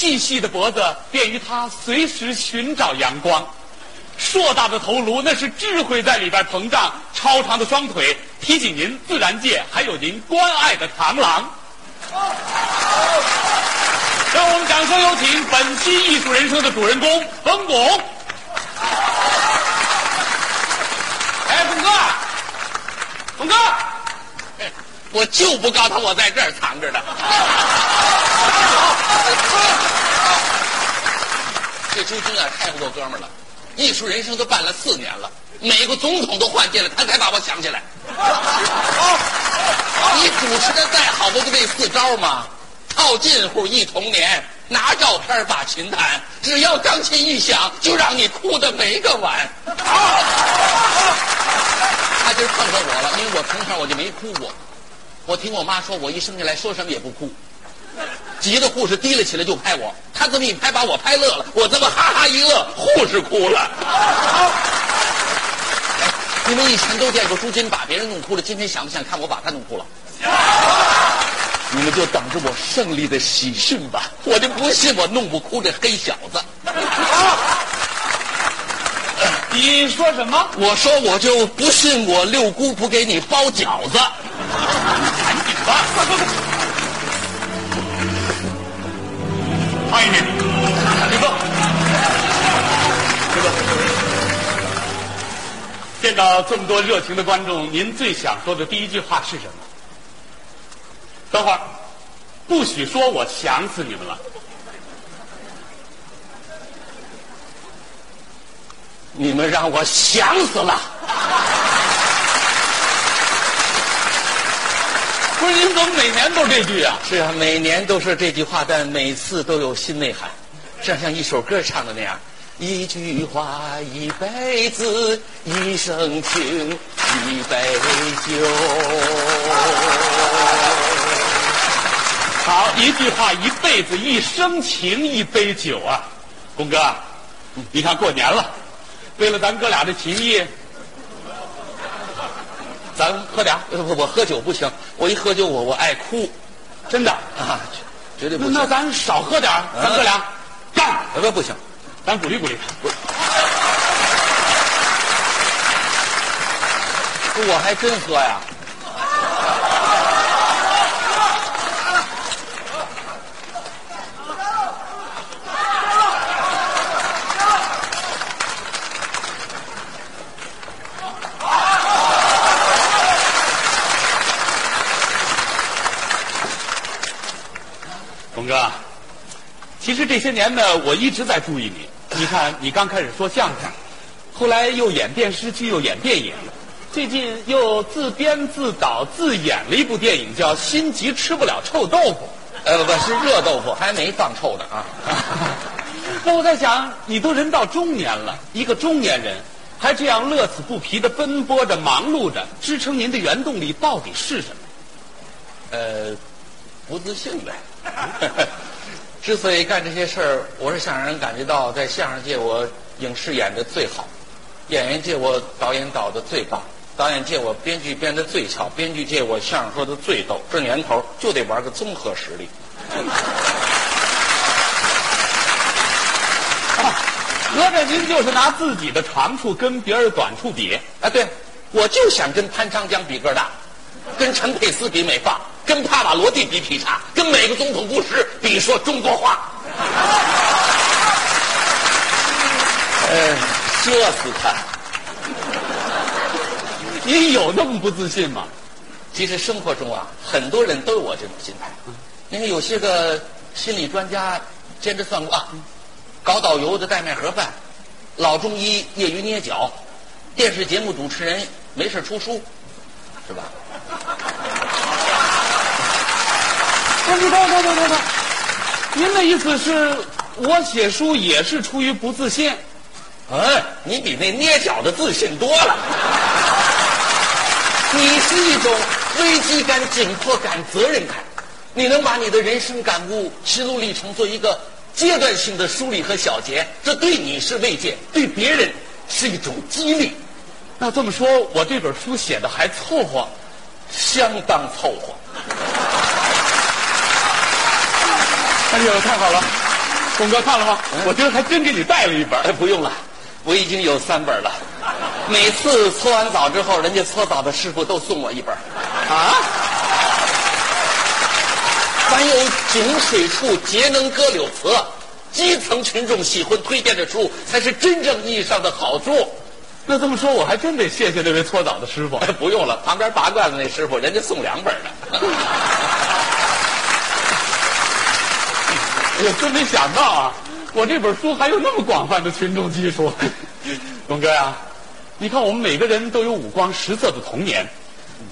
细细的脖子便于他随时寻找阳光，硕大的头颅那是智慧在里边膨胀，超长的双腿提醒您自然界还有您关爱的螳螂。让我们掌声有请本期艺术人生的主人公冯巩。哎，冯哥，冯哥，我就不告诉他我在这儿藏着呢。这朱军啊，太不够哥们了！艺术人生都办了四年了，美国总统都换届了，他才把我想起来。你主持的再好，不就这四招吗？套近乎，忆童年，拿照片把琴弹，只要钢琴一响，就让你哭的没个完。他今儿碰上我了，因为我从小我就没哭过。我听我妈说，我一生下来说什么也不哭。急的护士提了起来就拍我，他这么一拍把我拍乐了，我这么哈哈一乐，护士哭了。你们以前都见过朱军把别人弄哭了，今天想不想看我把他弄哭了？你们就等着我胜利的喜讯吧！我就不信我弄不哭这黑小子。你说什么？我说我就不信我六姑不给你包饺子。赶紧吧，快快快！慢一点，李哥，李哥，见到这么多热情的观众，您最想说的第一句话是什么？等会儿，不许说我想死你们了。你们让我想死了。不是您怎么每年都这句啊？是啊，每年都是这句话，但每次都有新内涵，这像一首歌唱的那样。一句话，一辈子，一生情，一杯酒。好，一句话，一辈子，一生情，一杯酒啊！龚哥，你看过年了，为了咱哥俩的情谊，咱喝点儿呃不，我喝酒不行，我一喝酒我我爱哭真的，啊，绝对不行。那那咱少喝点儿咱哥俩干，呃不不行，咱鼓励鼓励他。我还真喝呀。董哥，其实这些年呢，我一直在注意你。你看，你刚开始说相声，后来又演电视剧，又演电影，最近又自编自导自演了一部电影，叫《心急吃不了臭豆腐呃不不是热豆腐，还没放臭呢啊。》。那我在想，你都人到中年了，一个中年人，还这样乐此不疲的奔波着、忙碌着，支撑您的原动力到底是什么？呃，不自信呗。之所以干这些事儿，我是想让人感觉到，在相声界我影视演的最好，演员界我导演导的最棒，导演界我编剧编的最巧，编剧界我相声说的最逗。这年头就得玩个综合实力。合着您就是拿自己的长处跟别人短处比？啊，对，我就想跟潘长江比个儿大，跟陈佩斯比美发，跟帕瓦罗蒂比劈叉，跟每个总统布什比说中国话。呃，射死他！你有那么不自信吗？其实生活中啊，很多人都有我这种心态。因为有些个心理专家兼职算过啊，搞导游的带卖盒饭，老中医业余捏脚，电视节目主持人没事出书，是吧？不是，等等等等等，您的意思是我写书也是出于不自信？嗯，你比那捏脚的自信多了。你是一种危机感、紧迫感、责任感，你能把你的人生感悟、心路历程做一个阶段性的梳理和小结，这对你是慰藉，对别人是一种激励，那这么说，我这本书写的还凑合。相当凑合。哎呦，太好了！东哥看了吗？我今儿还真给你带了一本。哎，不用了，我已经有三本了。每次搓完澡之后，人家搓澡的师傅都送我一本。啊？凡有井水处，节能歌柳词。基层群众喜欢推荐的书，才是真正意义上的好书。那这么说，我还真得谢谢那位搓澡的师傅。哎，不用了，旁边拔罐子那师傅，人家送两本呢。哎呦，真没想到啊！我这本书还有那么广泛的群众基础。龙哥呀，你看我们每个人都有五光十色的童年，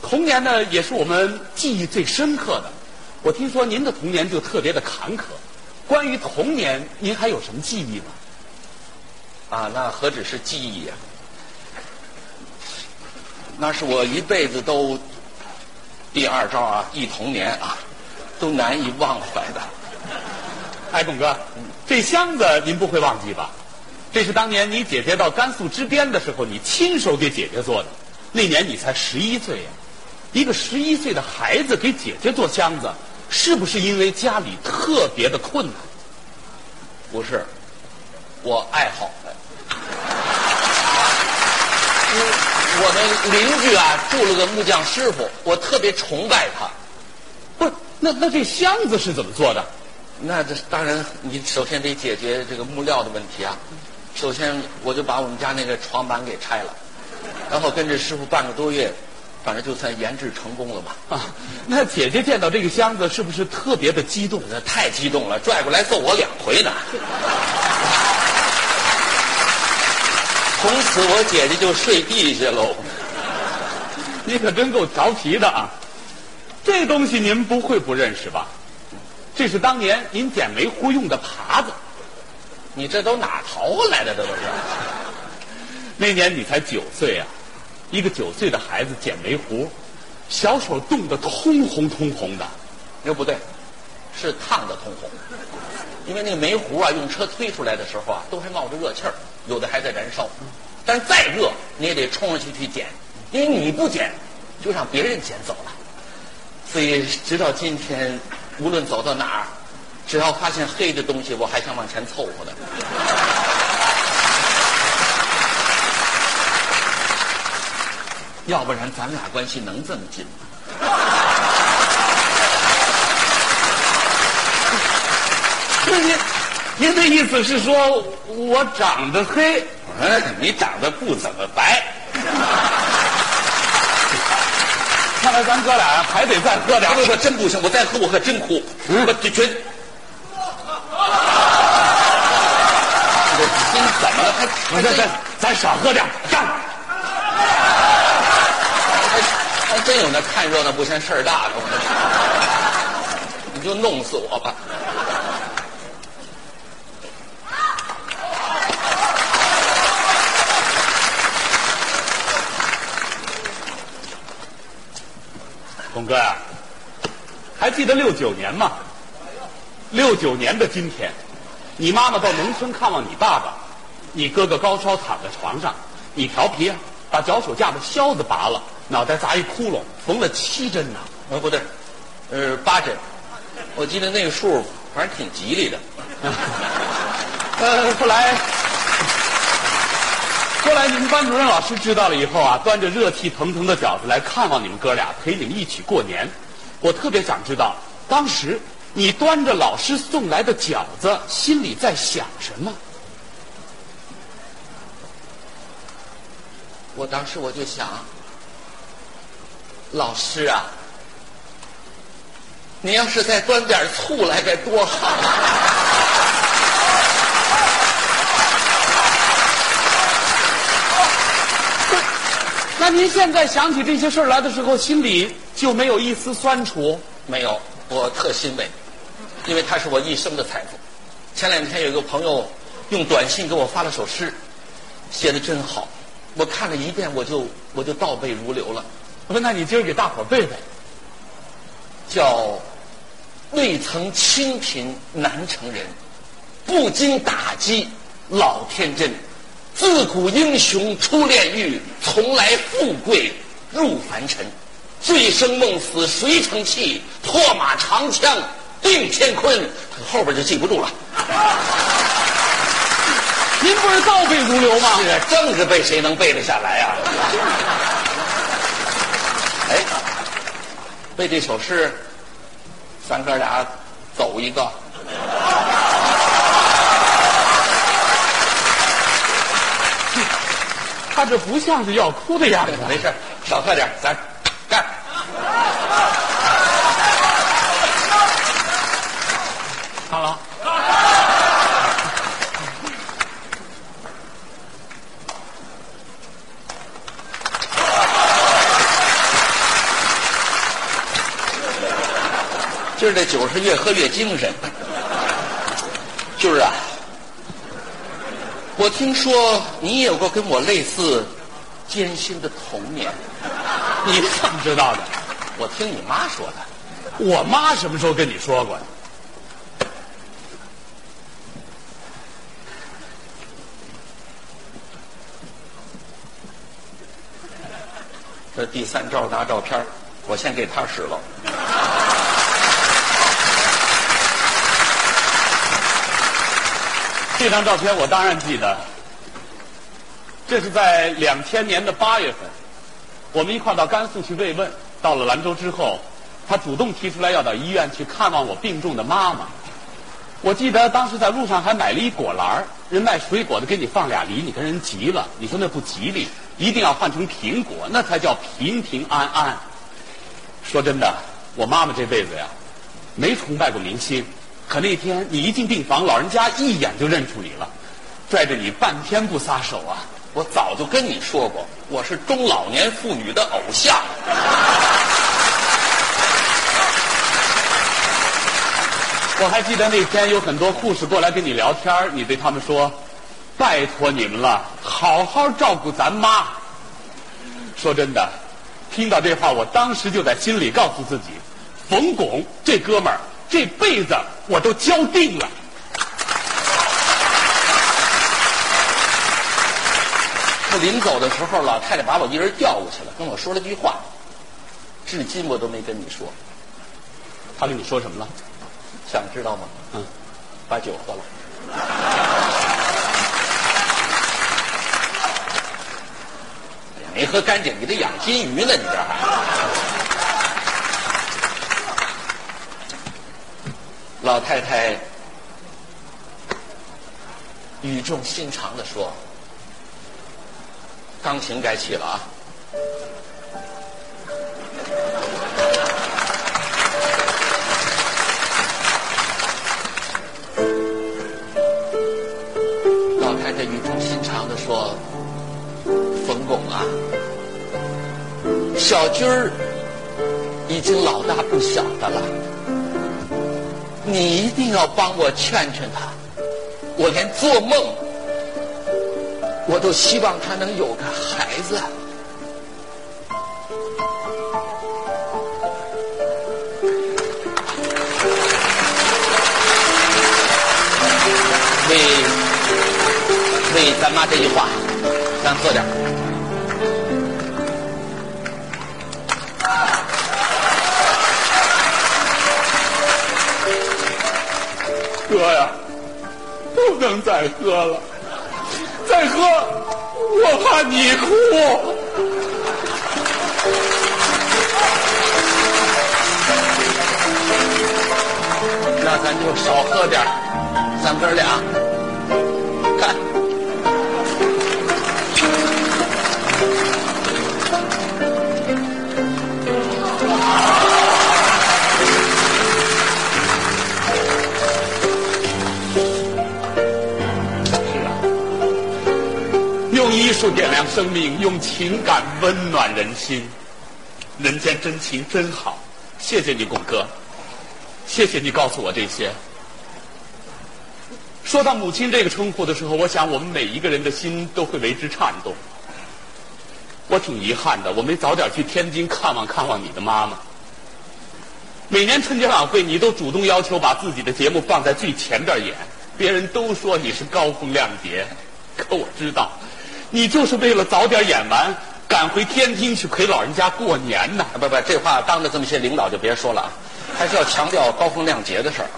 童年呢也是我们记忆最深刻的。我听说您的童年就特别的坎坷。关于童年，您还有什么记忆吗？啊，那何止是记忆呀、那是我一辈子都第二招啊，忆童年啊，都难以忘怀的。哎，董哥，这箱子您不会忘记吧？这是当年你姐姐到甘肃支边的时候，你亲手给姐姐做的。那年你才十一岁呀、一个十一岁的孩子给姐姐做箱子，是不是因为家里特别的困难？不是，我爱好。我们邻居啊住了个木匠师傅，我特别崇拜他。不是，那那这箱子是怎么做的？那这当然，你首先得解决这个木料的问题啊。首先，我就把我们家那个床板给拆了，然后跟着师傅半个多月，反正就算研制成功了吧。啊，那姐姐见到这个箱子是不是特别的激动？那太激动了，拽过来揍我两回呢。从此我姐姐就睡地下喽。你可真够调皮的啊！这东西您不会不认识吧？这是当年您捡煤糊用的耙子。你这都哪淘来的？这都是。那年你才九岁啊，一个九岁的孩子捡煤糊，小手冻得通红通红的。那不对，是烫的通红。因为那个煤糊啊，用车推出来的时候啊，都还冒着热气儿，有的还在燃烧。但再热，你也得冲上去去捡，因为你不捡，就让别人捡走了。所以直到今天，无论走到哪儿，只要发现黑的东西，我还想往前凑合的。要不然咱俩关系能这么近吗？那您您的意思是说我长得黑？哎，你长得不怎么白。看来咱哥俩还得再喝点不。不，真不行，我再喝我可真哭。我这绝。这心怎么了？还咱咱咱少喝点，干！还真有那看热闹不嫌事儿大的，你就弄死我吧。董哥呀、还记得六九年吗？六九年的今天，你妈妈到农村看望你爸爸，你哥哥高烧躺在床上，你调皮啊，把脚手架的销子拔了，脑袋砸一窟窿，缝了七针呐、呃，不对，呃，八针。我记得那个数，反正挺吉利的。呃，后来，后来你们班主任老师知道了以后啊，端着热气腾腾的饺子来看望你们哥俩，陪你们一起过年。我特别想知道，当时你端着老师送来的饺子，心里在想什么？我当时我就想，老师啊，你要是再端点醋来该多好那您现在想起这些事儿来的时候，心里就没有一丝酸楚？没有，我特欣慰，因为他是我一生的财富。前两天有一个朋友用短信给我发了首诗，写的真好，我看了一遍，我就我就倒背如流了，我说，那你今儿给大伙儿背背。叫“未曾清贫难成人，不经打击老天真。自古英雄出炼狱，从来富贵入凡尘。醉生梦死谁成器？破马长枪定乾坤。后边就记不住了。您不是倒背如流吗？是啊，政治背谁能背得下来啊、哎，背这首诗，咱哥俩走一个。他这不像是要哭的样子。没事，少喝点，咱干。好了，今儿这酒是越喝越精神。就是啊，我听说你也有过跟我类似艰辛的童年，你怎么知道的？我听你妈说的。我妈什么时候跟你说过？这第三招拿照片儿我先给他使了。这张照片我当然记得，这是在两千年的八月份，我们一块到甘肃去慰问。到了兰州之后，他主动提出来要到医院去看望我病重的妈妈。我记得当时在路上还买了一果篮儿人卖水果的给你放俩梨，你跟人急了，你说那不吉利，一定要换成苹果，那才叫平平安安。说真的，我妈妈这辈子呀，没崇拜过明星。可那天你一进病房，老人家一眼就认出你了，拽着你半天不撒手啊！我早就跟你说过，我是中老年妇女的偶像。我还记得那天有很多护士过来跟你聊天你对他们说：“拜托你们了，好好照顾咱妈。”说真的，听到这话，我当时就在心里告诉自己，冯巩这哥们儿这辈子我都交定了。他临走的时候，老太太把我一人调过去了，跟我说了句话，至今我都没跟你说，他跟你说什么了？想知道吗？嗯，把酒喝了。没喝干净，你这养金鱼呢，你这还。老太太语重心长的说：“钢琴该起了啊。”老太太语重心长的说：“冯巩啊，小军儿已经老大不小的了，你一定要帮我劝劝他。我连做梦，我都希望他能有个孩子。”为为咱妈这句话，咱喝点喝呀，不能再喝了，再喝我怕你哭。那咱就少喝点咱哥俩术点亮生命，用情感温暖人心，人间真情真好。谢谢你，巩哥，谢谢你告诉我这些。说到母亲这个称呼的时候，我想我们每一个人的心都会为之颤动。我挺遗憾的，我没早点去天津看望看望你的妈妈。每年春节晚会，你都主动要求把自己的节目放在最前边演，别人都说你是高风亮节，可我知道，你就是为了早点演完，赶回天津去陪老人家过年呢？不不，这话当着这么些领导就别说了啊，还是要强调高风亮节的事儿。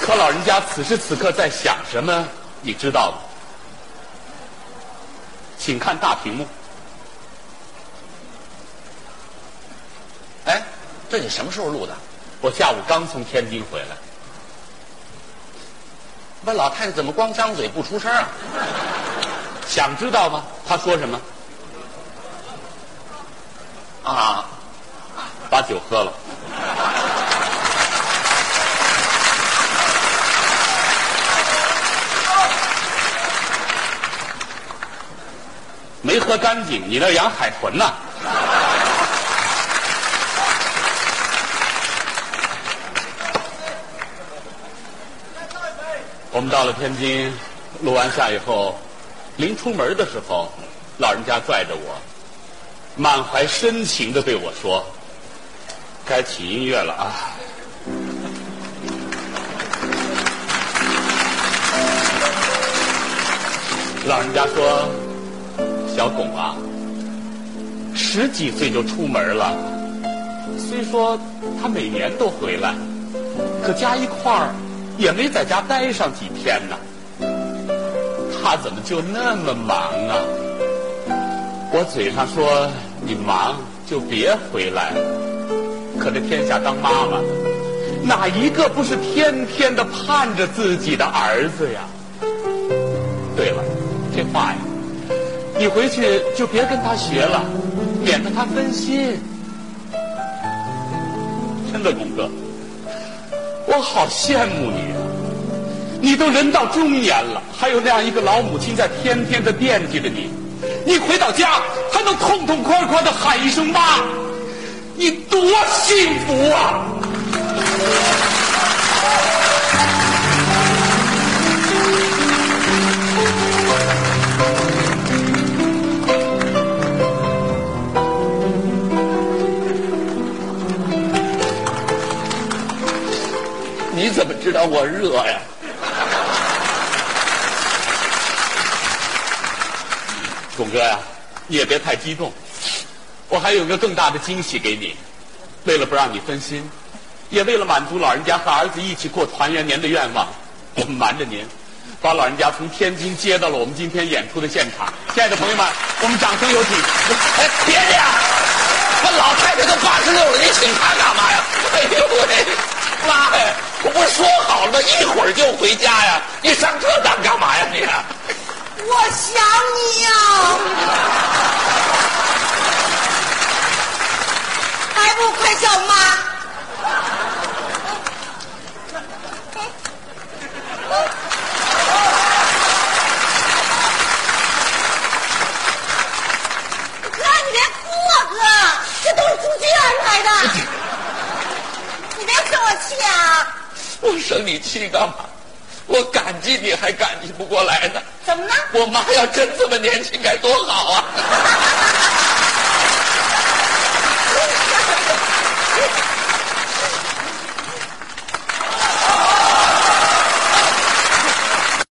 可老人家此时此刻在想什么，你知道吗？请看大屏幕。哎，这你什么时候录的？我下午刚从天津回来。问老太太怎么光张嘴不出声啊？想知道吗？他说什么？啊，把酒喝了。没喝干净，你那养海豚呢？我们到了天津，录完下以后，临出门的时候，老人家拽着我，满怀深情的对我说：“该起音乐了啊！”老人家说：“小巩啊，十几岁就出门了，虽说他每年都回来，可加一块儿。”也没在家待上几天呢，他怎么就那么忙啊？我嘴上说你忙就别回来了，可这天下当妈妈的，哪一个不是天天的盼着自己的儿子呀？对了，这话呀，你回去就别跟他学了，免得他分心。真的，巩哥。我好羡慕你啊！你都人到中年了，还有那样一个老母亲在天天的惦记着你。你回到家还能痛痛快快的喊一声妈，你多幸福啊！怎么知道我热呀？巩哥呀，你也别太激动，我还有个更大的惊喜给你。为了不让你分心，也为了满足老人家和儿子一起过团圆年的愿望，我们瞒着您，把老人家从天津接到了我们今天演出的现场。亲爱的朋友们，我们掌声有请！哎，别这样，我老太太都八十六了，你请她干嘛呀？哎呦喂，妈呀！不是说好了吗？一会儿就回家呀！你上这当干嘛呀？你？我想你呀！还不快叫妈！哥，你别哭啊，哥，这都是朱军安排的，你别生我气啊！我生你气干嘛？我感激你还感激不过来呢。怎么呢？我妈要真这么年轻该多好啊！